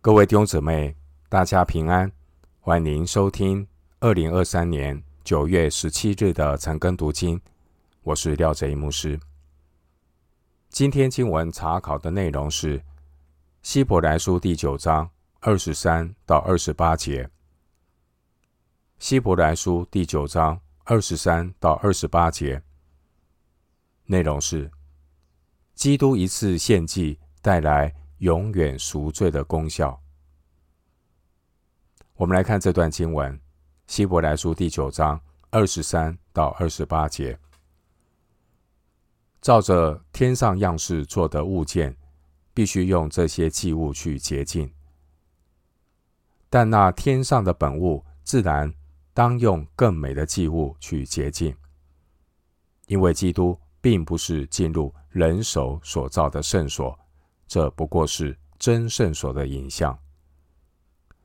各位弟兄姊妹，大家平安，欢迎收听二零二三年九月十七日的晨更读经。我是廖哲一牧师。今天经文查考的内容是希伯来书第九章二十三到二十八节。希伯来书第九章二十三到二十八节内容是基督一次献祭带来。永远赎罪的功效。我们来看这段经文，《希伯来书》第九章二十三到二十八节。照着天上样式做的物件，必须用这些祭物去洁净；但那天上的本物，自然当用更美的祭物去洁净，因为基督并不是进入人手所造的圣所。这不过是真圣所的影像，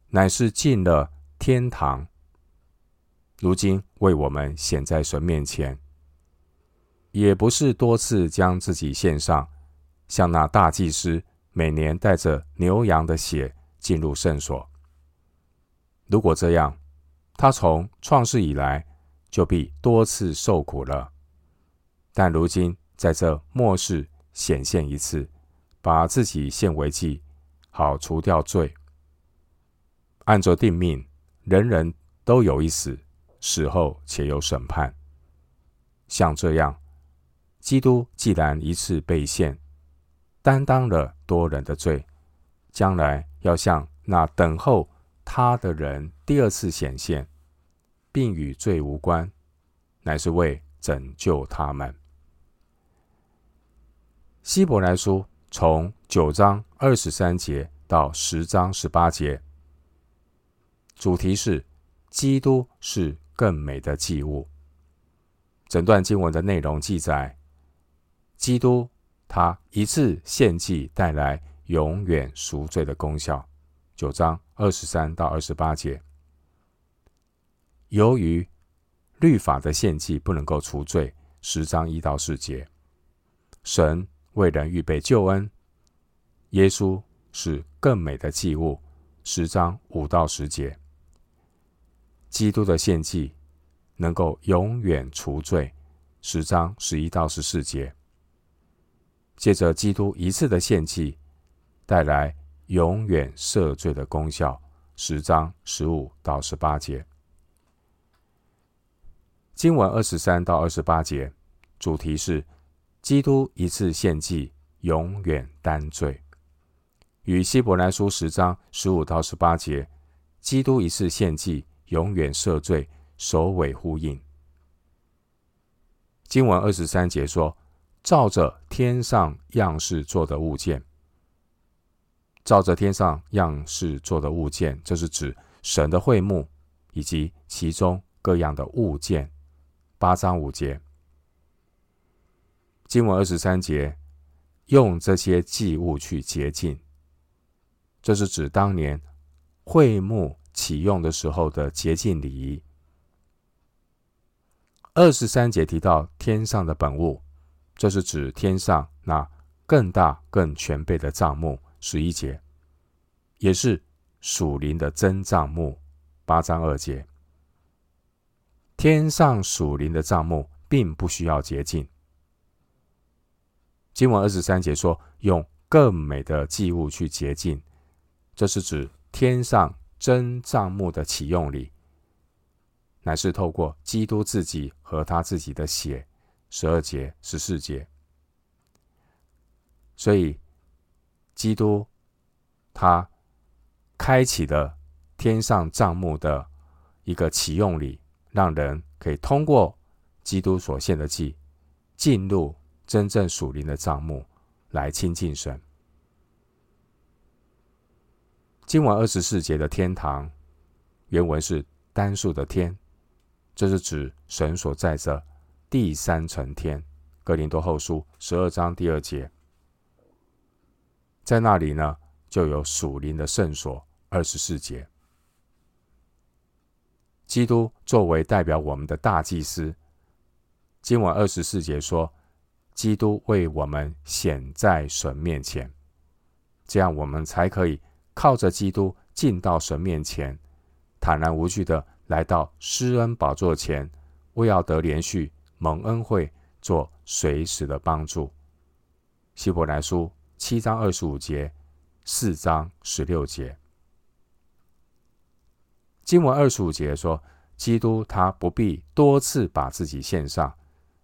乃是进了天堂。如今为我们显在神面前，也不是多次将自己献上，像那大祭司每年带着牛羊的血进入圣所。如果这样，他从创世以来就必多次受苦了。但如今在这末世显现一次。把自己献为祭，好除掉罪。按着定命，人人都有一死，死后且有审判。像这样，基督既然一次被献，担当了多人的罪，将来要向那等候他的人第二次显现，并与罪无关，乃是为拯救他们。希伯来书。从九章二十三节到十章十八节，主题是基督是更美的祭物。整段经文的内容记载，基督他一次献祭带来永远赎罪的功效。九章二十三到二十八节，由于律法的献祭不能够除罪，十章一到四节，神。为人预备救恩，耶稣是更美的祭物。十章五到十节，基督的献祭能够永远除罪。十章十一到十四节，借着基督一次的献祭，带来永远赦罪的功效。十章十五到十八节，经文二十三到二十八节，主题是。基督一次献祭，永远担罪，与希伯来书十章十五到十八节，基督一次献祭，永远赦罪，首尾呼应。经文二十三节说：“照着天上样式做的物件，照着天上样式做的物件，这是指神的会幕以及其中各样的物件。”八章五节。经文二十三节，用这些祭物去洁净，这是指当年会幕启用的时候的洁净礼仪。二十三节提到天上的本物，这是指天上那更大更全备的帐幕。十一节，也是属灵的真帐幕。八章二节，天上属灵的帐幕并不需要洁净。经文二十三节说：“用更美的祭物去洁净，这是指天上真帐幕的启用礼，乃是透过基督自己和他自己的血。”十二节、十四节。所以，基督他开启了天上帐幕的一个启用礼，让人可以通过基督所献的祭进入。真正属灵的帐幕来亲近神。今晚二十四节的天堂，原文是单数的天，这是指神所在的第三层天。哥林多后书十二章第二节，在那里呢，就有属灵的圣所。二十四节，基督作为代表我们的大祭司，今晚二十四节说。基督为我们显在神面前，这样我们才可以靠着基督进到神面前，坦然无惧的来到施恩宝座前，为要得连续蒙恩惠，做随时的帮助。希伯来书七章二十五节，四章十六节。经文二十五节说，基督他不必多次把自己献上，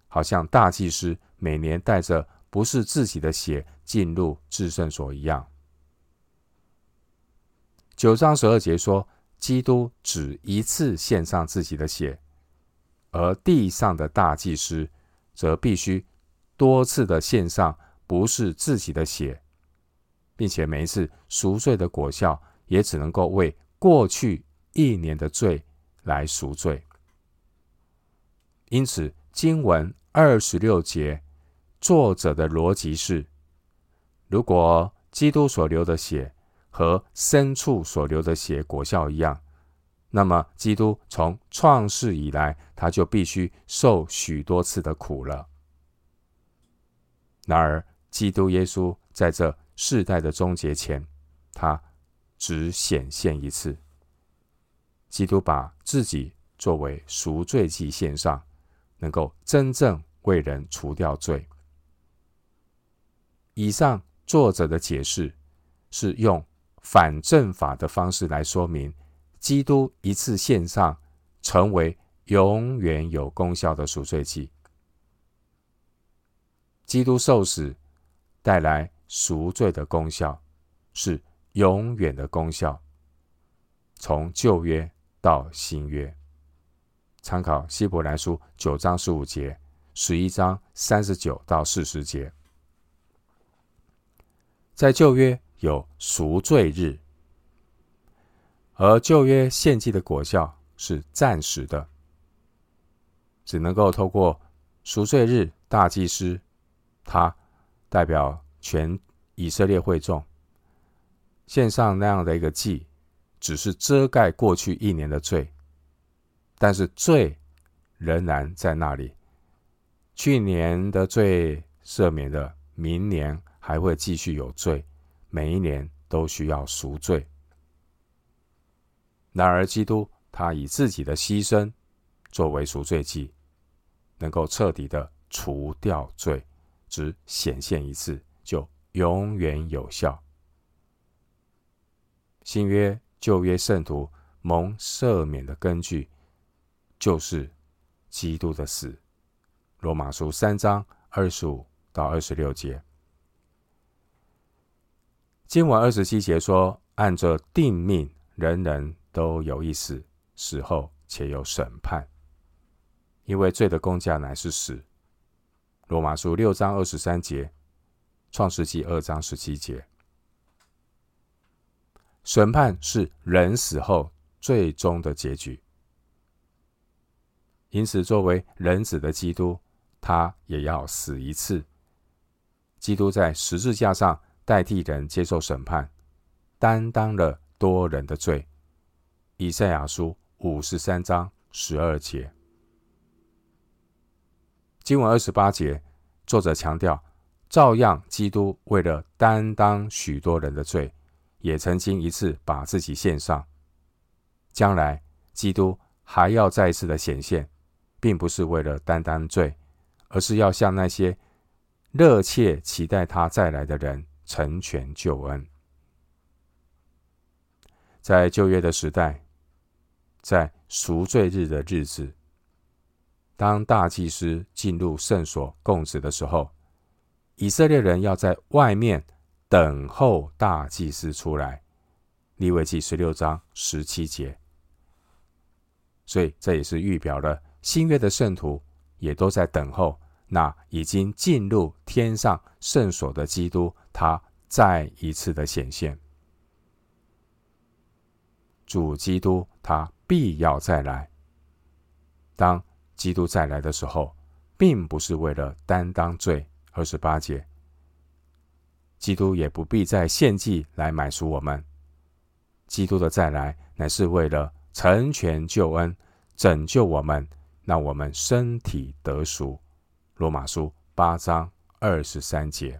好像大祭司每年带着不是自己的血进入至圣所一样。九章十二节说，基督只一次献上自己的血，而地上的大祭司则必须多次的献上不是自己的血，并且每一次赎罪的果效也只能够为过去。一年的罪来赎罪，因此经文二十六节作者的逻辑是：如果基督所流的血和牲畜所流的血果效一样，那么基督从创世以来，他就必须受许多次的苦了。然而，基督耶稣在这世代的终结前，他只显现一次。基督把自己作为赎罪祭献上，能够真正为人除掉罪。以上作者的解释是用反证法的方式来说明，基督一次献上成为永远有功效的赎罪祭。基督受死带来赎罪的功效，是永远的功效，从旧约。到新约，参考希伯来书九章十五节、十一章三十九到四十节。在旧约有赎罪日，而旧约献祭的果效是暂时的，只能够透过赎罪日大祭司，他代表全以色列会众，献上那样的一个祭。只是遮盖过去一年的罪，但是罪仍然在那里。去年的罪赦免了，明年还会继续有罪，每一年都需要赎罪。然而，基督他以自己的牺牲作为赎罪祭，能够彻底的除掉罪，只显现一次就永远有效。新约。旧约圣徒蒙赦免的根据，就是基督的死。罗马书三章二十五到二十六节，经文二十七节说：“按着定命，人人都有一死，死后且有审判，因为罪的工价乃是死。”罗马书六章二十三节，创世纪二章十七节。审判是人死后最终的结局，因此，作为人子的基督，他也要死一次。基督在十字架上代替人接受审判，担当了多人的罪。以赛亚书五十三章十二节，经文二十八节，作者强调，照样基督为了担当许多人的罪。也曾经一次把自己献上，将来基督还要再次的显现，并不是为了担当罪，而是要向那些热切期待他再来的人成全救恩。在旧约的时代，在赎罪日的日子，当大祭司进入圣所供职的时候，以色列人要在外面。等候大祭司出来，利未记十六章十七节。所以这也是预表了新约的圣徒也都在等候那已经进入天上圣所的基督，他再一次的显现。主基督他必要再来。当基督再来的时候，并不是为了担当罪。二十八节。基督也不必再献祭来买赎我们。基督的再来乃是为了成全救恩，拯救我们，让我们身体得赎。罗马书八章二十三节。